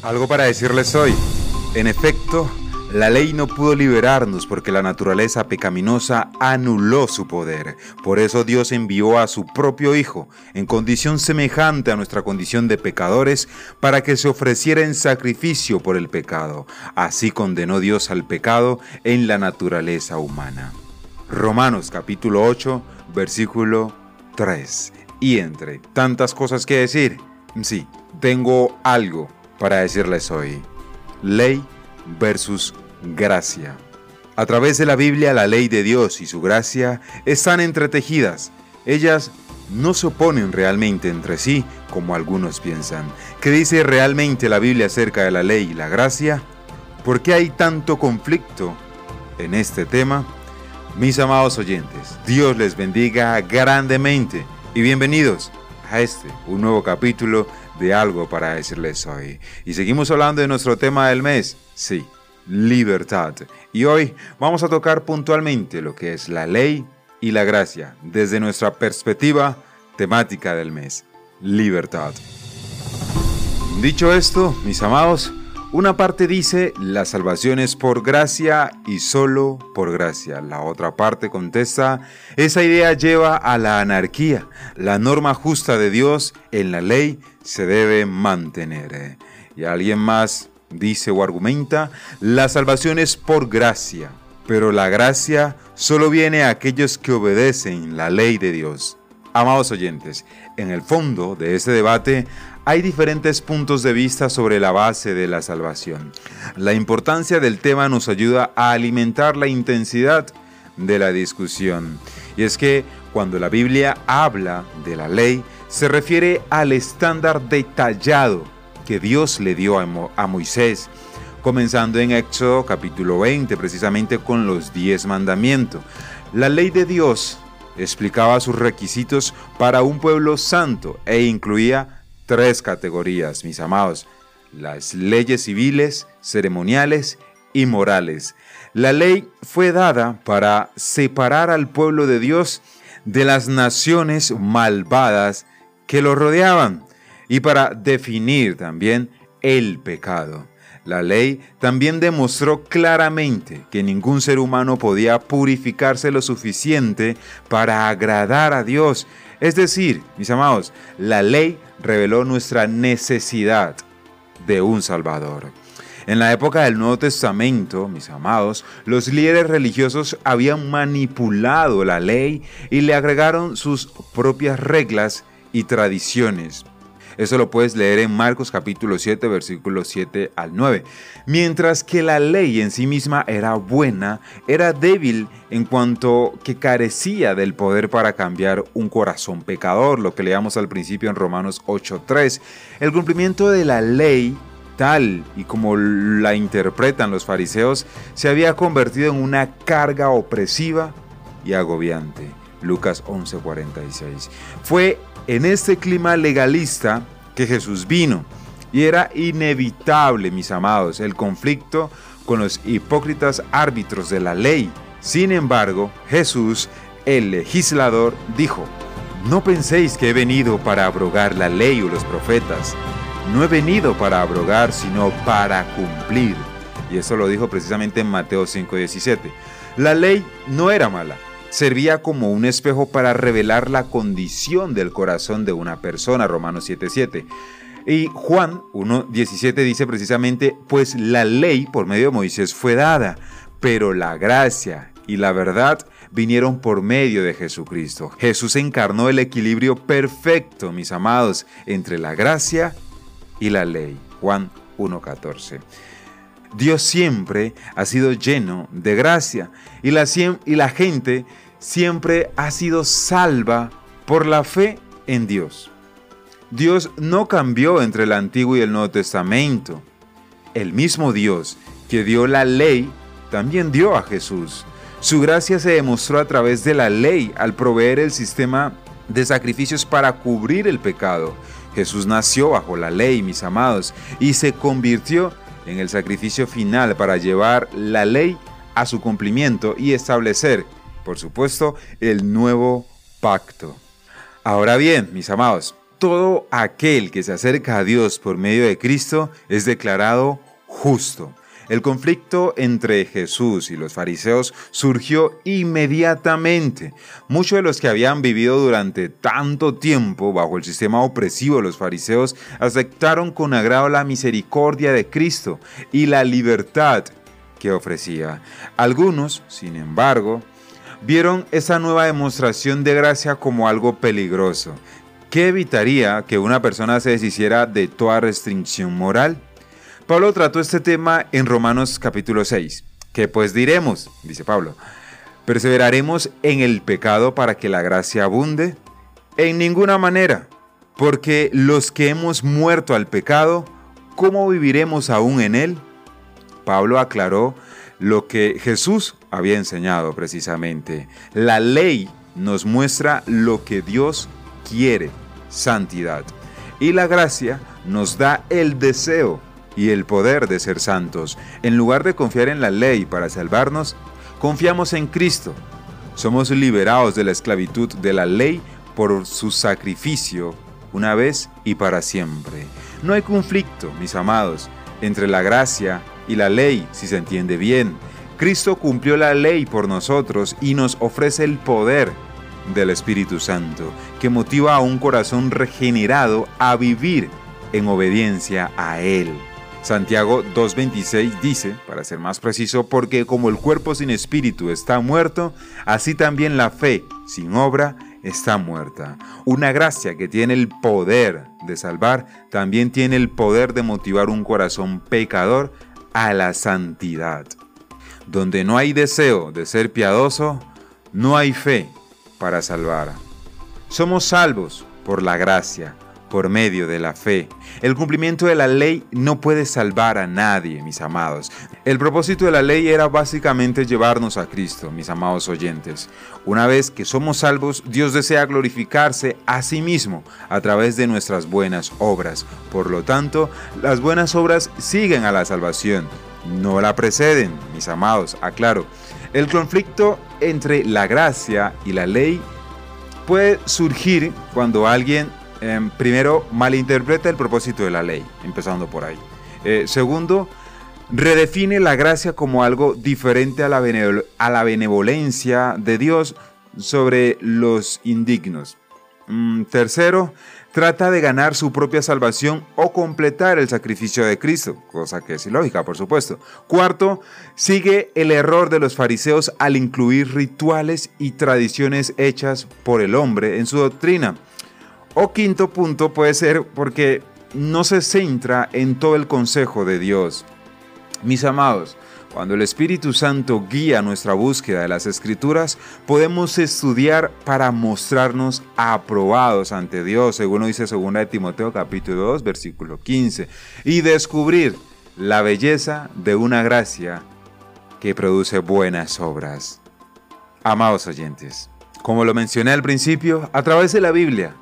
Algo para decirles hoy. En efecto, la ley no pudo liberarnos porque la naturaleza pecaminosa anuló su poder. Por eso Dios envió a su propio Hijo, en condición semejante a nuestra condición de pecadores, para que se ofreciera en sacrificio por el pecado. Así condenó Dios al pecado en la naturaleza humana. Romanos capítulo 8, versículo 3. Y entre tantas cosas que decir, sí, tengo algo para decirles hoy. Ley versus gracia. A través de la Biblia la ley de Dios y su gracia están entretejidas. Ellas no se oponen realmente entre sí como algunos piensan. ¿Qué dice realmente la Biblia acerca de la ley y la gracia? ¿Por qué hay tanto conflicto en este tema? Mis amados oyentes, Dios les bendiga grandemente y bienvenidos a este, un nuevo capítulo de algo para decirles hoy. Y seguimos hablando de nuestro tema del mes, sí, libertad. Y hoy vamos a tocar puntualmente lo que es la ley y la gracia desde nuestra perspectiva temática del mes, libertad. Dicho esto, mis amados, una parte dice la salvación es por gracia y solo por gracia. La otra parte contesta esa idea lleva a la anarquía. La norma justa de Dios en la ley se debe mantener. Y alguien más dice o argumenta la salvación es por gracia, pero la gracia solo viene a aquellos que obedecen la ley de Dios. Amados oyentes, en el fondo de este debate hay diferentes puntos de vista sobre la base de la salvación. La importancia del tema nos ayuda a alimentar la intensidad de la discusión. Y es que cuando la Biblia habla de la ley, se refiere al estándar detallado que Dios le dio a, Moisés, comenzando en Éxodo capítulo 20, precisamente con los diez mandamientos. La ley de Dios explicaba sus requisitos para un pueblo santo e incluía tres categorías, mis amados, las leyes civiles, ceremoniales y morales. La ley fue dada para separar al pueblo de Dios de las naciones malvadas que lo rodeaban y para definir también el pecado. La ley también demostró claramente que ningún ser humano podía purificarse lo suficiente para agradar a Dios. Es decir, mis amados, la ley reveló nuestra necesidad de un Salvador. En la época del Nuevo Testamento, mis amados, los líderes religiosos habían manipulado la ley y le agregaron sus propias reglas y tradiciones. Eso lo puedes leer en Marcos capítulo 7, versículos 7 al 9. Mientras que la ley en sí misma era buena, era débil en cuanto que carecía del poder para cambiar un corazón pecador, lo que leíamos al principio en Romanos 8.3. El cumplimiento de la ley tal y como la interpretan los fariseos, se había convertido en una carga opresiva y agobiante. Lucas 11:46. Fue en este clima legalista que Jesús vino y era inevitable, mis amados, el conflicto con los hipócritas árbitros de la ley. Sin embargo, Jesús, el legislador, dijo, no penséis que he venido para abrogar la ley o los profetas. No he venido para abrogar, sino para cumplir. Y eso lo dijo precisamente en Mateo 5:17. La ley no era mala, servía como un espejo para revelar la condición del corazón de una persona, Romanos 7:7. Y Juan 1.17 dice precisamente, pues la ley por medio de Moisés fue dada, pero la gracia y la verdad vinieron por medio de Jesucristo. Jesús encarnó el equilibrio perfecto, mis amados, entre la gracia y la ley. Juan 1.14. Dios siempre ha sido lleno de gracia y la, y la gente siempre ha sido salva por la fe en Dios. Dios no cambió entre el Antiguo y el Nuevo Testamento. El mismo Dios que dio la ley también dio a Jesús. Su gracia se demostró a través de la ley al proveer el sistema de sacrificios para cubrir el pecado. Jesús nació bajo la ley, mis amados, y se convirtió en el sacrificio final para llevar la ley a su cumplimiento y establecer por supuesto, el nuevo pacto. Ahora bien, mis amados, todo aquel que se acerca a Dios por medio de Cristo es declarado justo. El conflicto entre Jesús y los fariseos surgió inmediatamente. Muchos de los que habían vivido durante tanto tiempo bajo el sistema opresivo de los fariseos aceptaron con agrado la misericordia de Cristo y la libertad que ofrecía. Algunos, sin embargo, vieron esa nueva demostración de gracia como algo peligroso. ¿Qué evitaría que una persona se deshiciera de toda restricción moral? Pablo trató este tema en Romanos capítulo 6. ¿Qué pues diremos? Dice Pablo. ¿Perseveraremos en el pecado para que la gracia abunde? En ninguna manera, porque los que hemos muerto al pecado, ¿cómo viviremos aún en él? Pablo aclaró lo que Jesús había enseñado precisamente. La ley nos muestra lo que Dios quiere, santidad. Y la gracia nos da el deseo y el poder de ser santos. En lugar de confiar en la ley para salvarnos, confiamos en Cristo. Somos liberados de la esclavitud de la ley por su sacrificio una vez y para siempre. No hay conflicto, mis amados, entre la gracia y la ley, si se entiende bien. Cristo cumplió la ley por nosotros y nos ofrece el poder del Espíritu Santo, que motiva a un corazón regenerado a vivir en obediencia a Él. Santiago 2.26 dice, para ser más preciso, porque como el cuerpo sin espíritu está muerto, así también la fe sin obra está muerta. Una gracia que tiene el poder de salvar, también tiene el poder de motivar un corazón pecador a la santidad. Donde no hay deseo de ser piadoso, no hay fe para salvar. Somos salvos por la gracia, por medio de la fe. El cumplimiento de la ley no puede salvar a nadie, mis amados. El propósito de la ley era básicamente llevarnos a Cristo, mis amados oyentes. Una vez que somos salvos, Dios desea glorificarse a sí mismo a través de nuestras buenas obras. Por lo tanto, las buenas obras siguen a la salvación, no la preceden, mis amados, aclaro. El conflicto entre la gracia y la ley puede surgir cuando alguien Em, primero, malinterpreta el propósito de la ley, empezando por ahí. Eh, segundo, redefine la gracia como algo diferente a la, benevolencia de Dios sobre los indignos. Mm, tercero, trata de ganar su propia salvación o completar el sacrificio de Cristo, cosa que es ilógica, por supuesto. Cuarto, sigue el error de los fariseos al incluir rituales y tradiciones hechas por el hombre en su doctrina. O quinto punto puede ser porque no se centra en todo el consejo de Dios. Mis amados, cuando el Espíritu Santo guía nuestra búsqueda de las Escrituras, podemos estudiar para mostrarnos aprobados ante Dios, según dice 2 de Timoteo capítulo 2, versículo 15, y descubrir la belleza de una gracia que produce buenas obras. Amados oyentes, como lo mencioné al principio, a través de la Biblia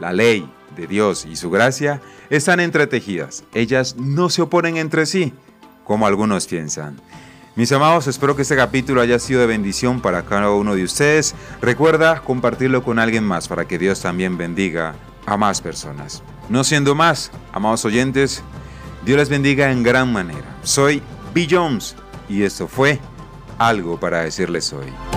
la ley de Dios y su gracia están entretejidas. Ellas no se oponen entre sí, como algunos piensan. Mis amados, espero que este capítulo haya sido de bendición para cada uno de ustedes. Recuerda compartirlo con alguien más para que Dios también bendiga a más personas. No siendo más, amados oyentes, Dios les bendiga en gran manera. Soy B. Jones y esto fue algo para decirles hoy.